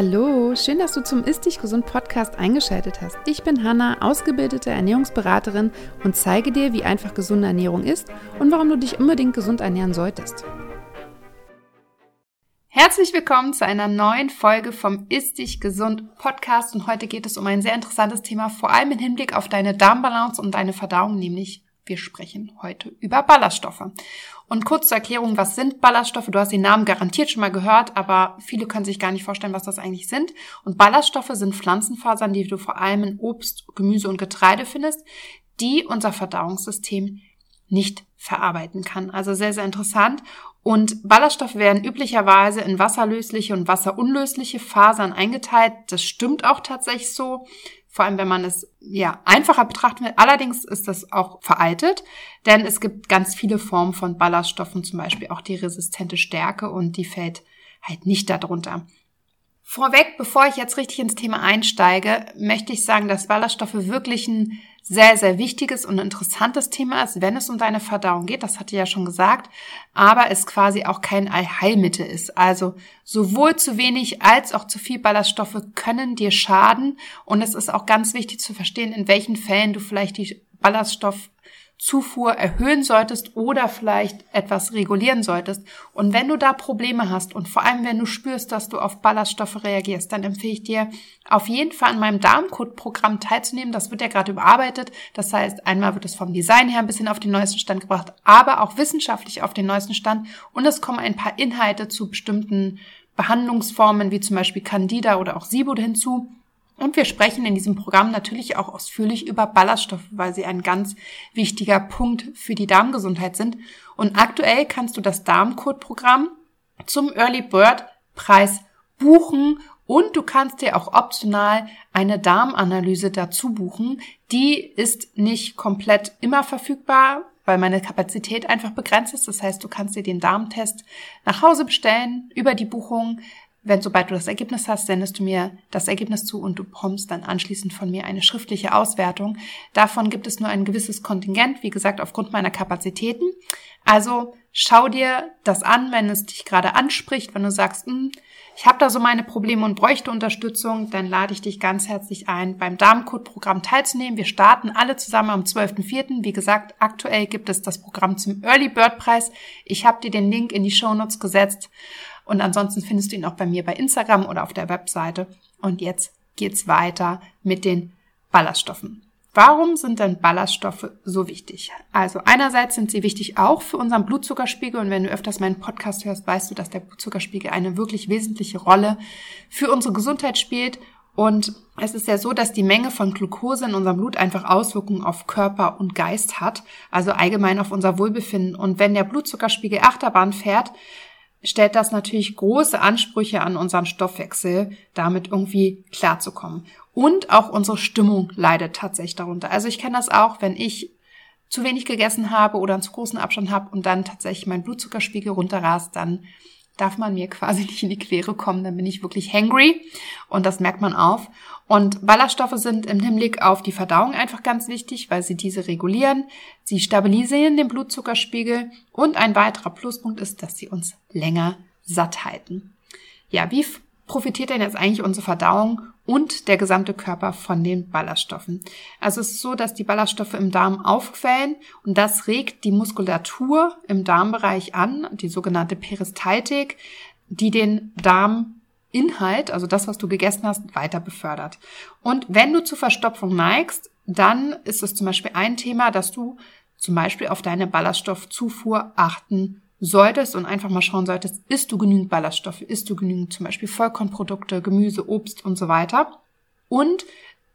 Hallo, schön, dass du zum Ist Dich Gesund Podcast eingeschaltet hast. Ich bin Hanna, ausgebildete Ernährungsberaterin und zeige dir, wie einfach gesunde Ernährung ist und warum du dich unbedingt gesund ernähren solltest. Herzlich willkommen zu einer neuen Folge vom Ist Dich Gesund Podcast und heute geht es um ein sehr interessantes Thema, vor allem im Hinblick auf deine Darmbalance und deine Verdauung, nämlich wir sprechen heute über Ballaststoffe. Und kurz zur Erklärung, was sind Ballaststoffe? Du hast den Namen garantiert schon mal gehört, aber viele können sich gar nicht vorstellen, was das eigentlich sind. Und Ballaststoffe sind Pflanzenfasern, die du vor allem in Obst, Gemüse und Getreide findest, die unser Verdauungssystem nicht verarbeiten kann. Also sehr, sehr interessant. Und Ballaststoffe werden üblicherweise in wasserlösliche und wasserunlösliche Fasern eingeteilt. Das stimmt auch tatsächlich so vor allem wenn man es ja einfacher betrachten will. Allerdings ist das auch veraltet, denn es gibt ganz viele Formen von Ballaststoffen, zum Beispiel auch die resistente Stärke und die fällt halt nicht darunter. Vorweg, bevor ich jetzt richtig ins Thema einsteige, möchte ich sagen, dass Ballaststoffe wirklich ein sehr, sehr wichtiges und interessantes Thema ist, wenn es um deine Verdauung geht. Das hatte ich ja schon gesagt. Aber es quasi auch kein Allheilmittel ist. Also sowohl zu wenig als auch zu viel Ballaststoffe können dir schaden. Und es ist auch ganz wichtig zu verstehen, in welchen Fällen du vielleicht die Ballaststoff Zufuhr erhöhen solltest oder vielleicht etwas regulieren solltest. Und wenn du da Probleme hast und vor allem wenn du spürst, dass du auf Ballaststoffe reagierst, dann empfehle ich dir auf jeden Fall an meinem Darmcode-Programm teilzunehmen. Das wird ja gerade überarbeitet. Das heißt, einmal wird es vom Design her ein bisschen auf den neuesten Stand gebracht, aber auch wissenschaftlich auf den neuesten Stand. Und es kommen ein paar Inhalte zu bestimmten Behandlungsformen wie zum Beispiel Candida oder auch SIBO hinzu und wir sprechen in diesem Programm natürlich auch ausführlich über Ballaststoffe, weil sie ein ganz wichtiger Punkt für die Darmgesundheit sind. Und aktuell kannst du das Darmcode-Programm zum Early Bird Preis buchen und du kannst dir auch optional eine Darmanalyse dazu buchen. Die ist nicht komplett immer verfügbar, weil meine Kapazität einfach begrenzt ist. Das heißt, du kannst dir den Darmtest nach Hause bestellen über die Buchung wenn sobald du das Ergebnis hast, sendest du mir das Ergebnis zu und du bekommst dann anschließend von mir eine schriftliche Auswertung. Davon gibt es nur ein gewisses Kontingent, wie gesagt, aufgrund meiner Kapazitäten. Also schau dir das an, wenn es dich gerade anspricht, wenn du sagst, hm, ich habe da so meine Probleme und bräuchte Unterstützung, dann lade ich dich ganz herzlich ein, beim Darmcode-Programm teilzunehmen. Wir starten alle zusammen am 12.04. Wie gesagt, aktuell gibt es das Programm zum Early Bird Preis. Ich habe dir den Link in die Show Notes gesetzt. Und ansonsten findest du ihn auch bei mir bei Instagram oder auf der Webseite. Und jetzt geht's weiter mit den Ballaststoffen. Warum sind denn Ballaststoffe so wichtig? Also einerseits sind sie wichtig auch für unseren Blutzuckerspiegel und wenn du öfters meinen Podcast hörst, weißt du, dass der Blutzuckerspiegel eine wirklich wesentliche Rolle für unsere Gesundheit spielt und es ist ja so, dass die Menge von Glucose in unserem Blut einfach Auswirkungen auf Körper und Geist hat, also allgemein auf unser Wohlbefinden. Und wenn der Blutzuckerspiegel Achterbahn fährt, stellt das natürlich große Ansprüche an unseren Stoffwechsel, damit irgendwie klarzukommen. Und auch unsere Stimmung leidet tatsächlich darunter. Also ich kenne das auch, wenn ich zu wenig gegessen habe oder einen zu großen Abstand habe und dann tatsächlich mein Blutzuckerspiegel runterrast, dann darf man mir quasi nicht in die Quere kommen, dann bin ich wirklich hangry und das merkt man auf. Und Ballaststoffe sind im Hinblick auf die Verdauung einfach ganz wichtig, weil sie diese regulieren, sie stabilisieren den Blutzuckerspiegel und ein weiterer Pluspunkt ist, dass sie uns länger satt halten. Ja, wie profitiert denn jetzt eigentlich unsere Verdauung und der gesamte Körper von den Ballaststoffen. Also es ist so, dass die Ballaststoffe im Darm aufquellen und das regt die Muskulatur im Darmbereich an, die sogenannte Peristaltik, die den Darminhalt, also das, was du gegessen hast, weiter befördert. Und wenn du zu Verstopfung neigst, dann ist es zum Beispiel ein Thema, dass du zum Beispiel auf deine Ballaststoffzufuhr achten solltest und einfach mal schauen solltest, isst du genügend Ballaststoffe, isst du genügend zum Beispiel Vollkornprodukte, Gemüse, Obst und so weiter. Und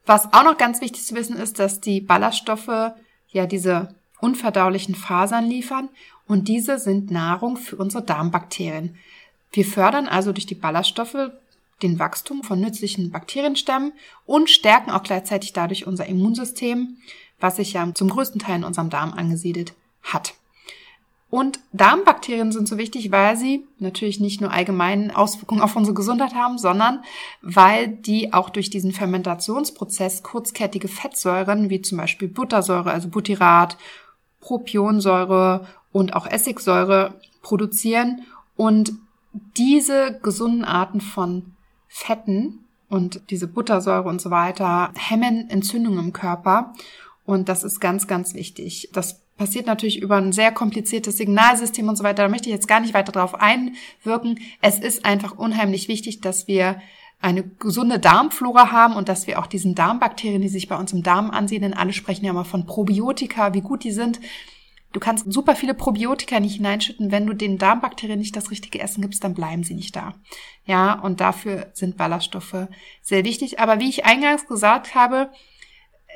was auch noch ganz wichtig zu wissen ist, dass die Ballaststoffe ja diese unverdaulichen Fasern liefern und diese sind Nahrung für unsere Darmbakterien. Wir fördern also durch die Ballaststoffe den Wachstum von nützlichen Bakterienstämmen und stärken auch gleichzeitig dadurch unser Immunsystem, was sich ja zum größten Teil in unserem Darm angesiedelt hat. Und Darmbakterien sind so wichtig, weil sie natürlich nicht nur allgemein Auswirkungen auf unsere Gesundheit haben, sondern weil die auch durch diesen Fermentationsprozess kurzkettige Fettsäuren, wie zum Beispiel Buttersäure, also Butyrat, Propionsäure und auch Essigsäure produzieren. Und diese gesunden Arten von Fetten und diese Buttersäure und so weiter hemmen Entzündungen im Körper. Und das ist ganz, ganz wichtig. Das passiert natürlich über ein sehr kompliziertes Signalsystem und so weiter. Da möchte ich jetzt gar nicht weiter drauf einwirken. Es ist einfach unheimlich wichtig, dass wir eine gesunde Darmflora haben und dass wir auch diesen Darmbakterien, die sich bei uns im Darm ansiedeln, alle sprechen ja mal von Probiotika, wie gut die sind. Du kannst super viele Probiotika nicht hineinschütten. Wenn du den Darmbakterien nicht das richtige Essen gibst, dann bleiben sie nicht da. Ja, und dafür sind Ballaststoffe sehr wichtig. Aber wie ich eingangs gesagt habe,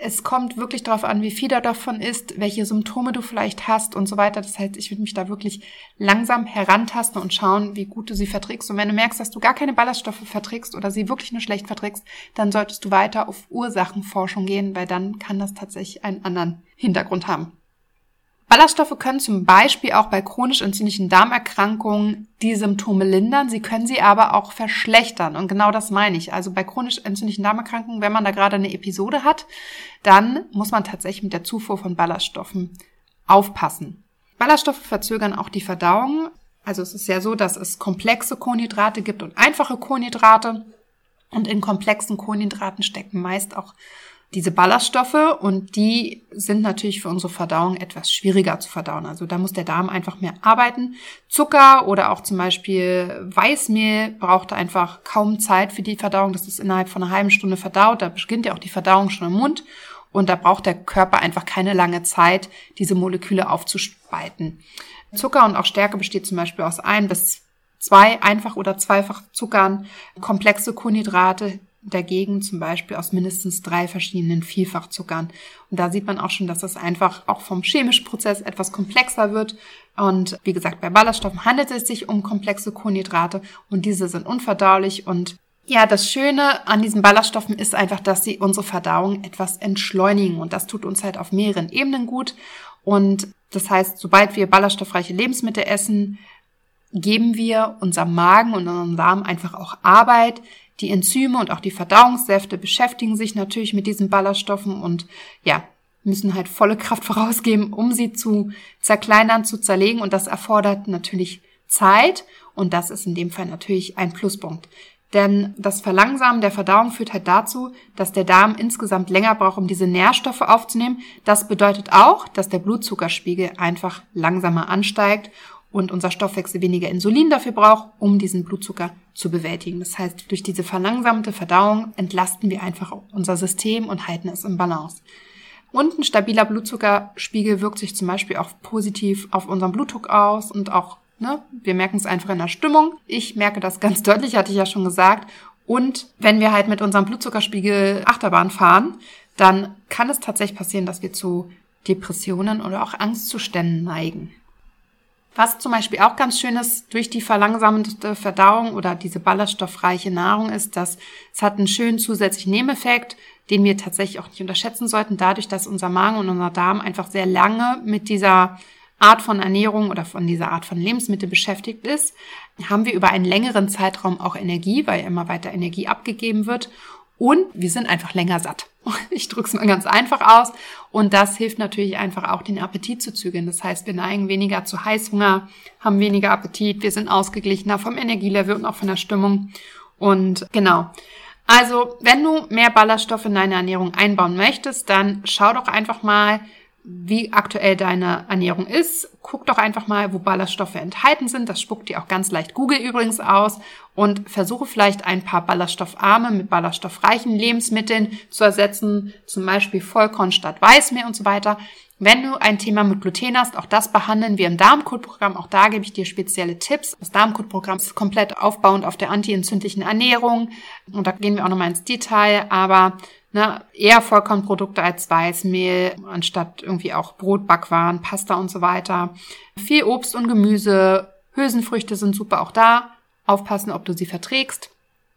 es kommt wirklich darauf an, wie viel da davon ist, welche Symptome du vielleicht hast und so weiter. Das heißt, ich würde mich da wirklich langsam herantasten und schauen, wie gut du sie verträgst. Und wenn du merkst, dass du gar keine Ballaststoffe verträgst oder sie wirklich nur schlecht verträgst, dann solltest du weiter auf Ursachenforschung gehen, weil dann kann das tatsächlich einen anderen Hintergrund haben. Ballaststoffe können zum Beispiel auch bei chronisch entzündlichen Darmerkrankungen die Symptome lindern, sie können sie aber auch verschlechtern. Und genau das meine ich. Also bei chronisch entzündlichen Darmerkrankungen, wenn man da gerade eine Episode hat, dann muss man tatsächlich mit der Zufuhr von Ballaststoffen aufpassen. Ballaststoffe verzögern auch die Verdauung. Also es ist ja so, dass es komplexe Kohlenhydrate gibt und einfache Kohlenhydrate. Und in komplexen Kohlenhydraten stecken meist auch diese Ballaststoffe und die sind natürlich für unsere Verdauung etwas schwieriger zu verdauen. Also da muss der Darm einfach mehr arbeiten. Zucker oder auch zum Beispiel Weißmehl braucht einfach kaum Zeit für die Verdauung. Das ist innerhalb von einer halben Stunde verdaut. Da beginnt ja auch die Verdauung schon im Mund. Und da braucht der Körper einfach keine lange Zeit, diese Moleküle aufzuspalten. Zucker und auch Stärke besteht zum Beispiel aus ein bis zwei einfach oder zweifach Zuckern, komplexe Kohlenhydrate, dagegen zum Beispiel aus mindestens drei verschiedenen Vielfachzuckern. Und da sieht man auch schon, dass das einfach auch vom chemischen Prozess etwas komplexer wird. Und wie gesagt, bei Ballaststoffen handelt es sich um komplexe Kohlenhydrate und diese sind unverdaulich und ja, das Schöne an diesen Ballaststoffen ist einfach, dass sie unsere Verdauung etwas entschleunigen und das tut uns halt auf mehreren Ebenen gut. Und das heißt, sobald wir ballaststoffreiche Lebensmittel essen, geben wir unserem Magen und unserem Darm einfach auch Arbeit, die Enzyme und auch die Verdauungssäfte beschäftigen sich natürlich mit diesen Ballaststoffen und ja, müssen halt volle Kraft vorausgeben, um sie zu zerkleinern, zu zerlegen. Und das erfordert natürlich Zeit. Und das ist in dem Fall natürlich ein Pluspunkt. Denn das Verlangsamen der Verdauung führt halt dazu, dass der Darm insgesamt länger braucht, um diese Nährstoffe aufzunehmen. Das bedeutet auch, dass der Blutzuckerspiegel einfach langsamer ansteigt und unser Stoffwechsel weniger Insulin dafür braucht, um diesen Blutzucker zu bewältigen. Das heißt, durch diese verlangsamte Verdauung entlasten wir einfach unser System und halten es im Balance. Und ein stabiler Blutzuckerspiegel wirkt sich zum Beispiel auch positiv auf unseren Blutdruck aus und auch, ne, wir merken es einfach in der Stimmung. Ich merke das ganz deutlich, hatte ich ja schon gesagt. Und wenn wir halt mit unserem Blutzuckerspiegel Achterbahn fahren, dann kann es tatsächlich passieren, dass wir zu Depressionen oder auch Angstzuständen neigen. Was zum Beispiel auch ganz schön ist durch die verlangsamte Verdauung oder diese ballaststoffreiche Nahrung ist, dass es hat einen schönen zusätzlichen Nebeneffekt, den wir tatsächlich auch nicht unterschätzen sollten, dadurch, dass unser Magen und unser Darm einfach sehr lange mit dieser Art von Ernährung oder von dieser Art von Lebensmittel beschäftigt ist, haben wir über einen längeren Zeitraum auch Energie, weil immer weiter Energie abgegeben wird und wir sind einfach länger satt. Ich drücke es mal ganz einfach aus. Und das hilft natürlich einfach auch, den Appetit zu zügeln. Das heißt, wir neigen weniger zu Heißhunger, haben weniger Appetit, wir sind ausgeglichener vom Energielevel und auch von der Stimmung. Und genau. Also, wenn du mehr Ballaststoffe in deine Ernährung einbauen möchtest, dann schau doch einfach mal, wie aktuell deine Ernährung ist. Guck doch einfach mal, wo Ballaststoffe enthalten sind. Das spuckt dir auch ganz leicht Google übrigens aus. Und versuche vielleicht ein paar ballaststoffarme mit ballaststoffreichen Lebensmitteln zu ersetzen. Zum Beispiel Vollkorn statt Weißmehl und so weiter. Wenn du ein Thema mit Gluten hast, auch das behandeln wir im Darmcode-Programm. Auch da gebe ich dir spezielle Tipps. Das Darmcode-Programm ist komplett aufbauend auf der antientzündlichen Ernährung. Und da gehen wir auch nochmal ins Detail. Aber Ne, eher Vollkornprodukte als Weißmehl, anstatt irgendwie auch Brot, Backwaren, Pasta und so weiter. Viel Obst und Gemüse, Hülsenfrüchte sind super auch da. Aufpassen, ob du sie verträgst.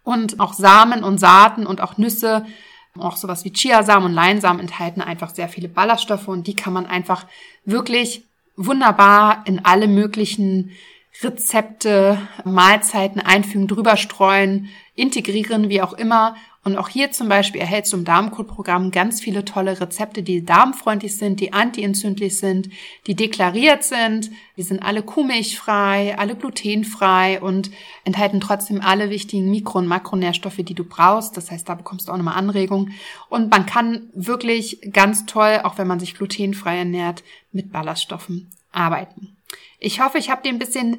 Und auch Samen und Saaten und auch Nüsse, auch sowas wie Chiasamen und Leinsamen enthalten einfach sehr viele Ballaststoffe und die kann man einfach wirklich wunderbar in alle möglichen Rezepte, Mahlzeiten einfügen, drüber streuen, integrieren, wie auch immer. Und auch hier zum Beispiel erhältst du im Darmcode-Programm ganz viele tolle Rezepte, die darmfreundlich sind, die antientzündlich sind, die deklariert sind. Die sind alle kuhmilchfrei, alle glutenfrei und enthalten trotzdem alle wichtigen Mikro- und Makronährstoffe, die du brauchst. Das heißt, da bekommst du auch nochmal Anregungen. Und man kann wirklich ganz toll, auch wenn man sich glutenfrei ernährt, mit Ballaststoffen arbeiten. Ich hoffe, ich habe dir ein bisschen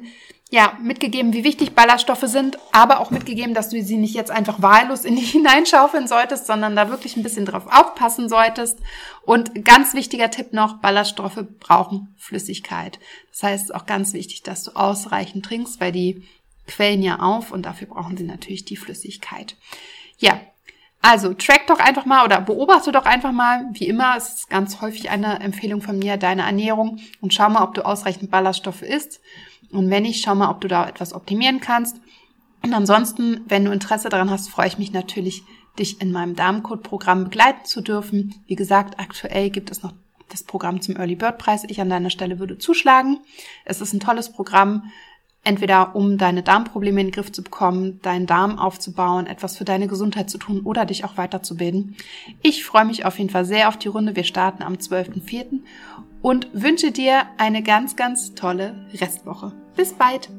ja, mitgegeben, wie wichtig Ballaststoffe sind, aber auch mitgegeben, dass du sie nicht jetzt einfach wahllos in dich hineinschaufeln solltest, sondern da wirklich ein bisschen drauf aufpassen solltest. Und ganz wichtiger Tipp noch, Ballaststoffe brauchen Flüssigkeit. Das heißt, auch ganz wichtig, dass du ausreichend trinkst, weil die quellen ja auf und dafür brauchen sie natürlich die Flüssigkeit. Ja, also track doch einfach mal oder beobachte doch einfach mal, wie immer, es ist ganz häufig eine Empfehlung von mir, deine Ernährung und schau mal, ob du ausreichend Ballaststoffe isst. Und wenn nicht, schau mal, ob du da etwas optimieren kannst. Und ansonsten, wenn du Interesse daran hast, freue ich mich natürlich, dich in meinem Darmcode-Programm begleiten zu dürfen. Wie gesagt, aktuell gibt es noch das Programm zum Early Bird Preis. Ich an deiner Stelle würde zuschlagen. Es ist ein tolles Programm, entweder um deine Darmprobleme in den Griff zu bekommen, deinen Darm aufzubauen, etwas für deine Gesundheit zu tun oder dich auch weiterzubilden. Ich freue mich auf jeden Fall sehr auf die Runde. Wir starten am 12.04. und wünsche dir eine ganz, ganz tolle Restwoche. Bis bald!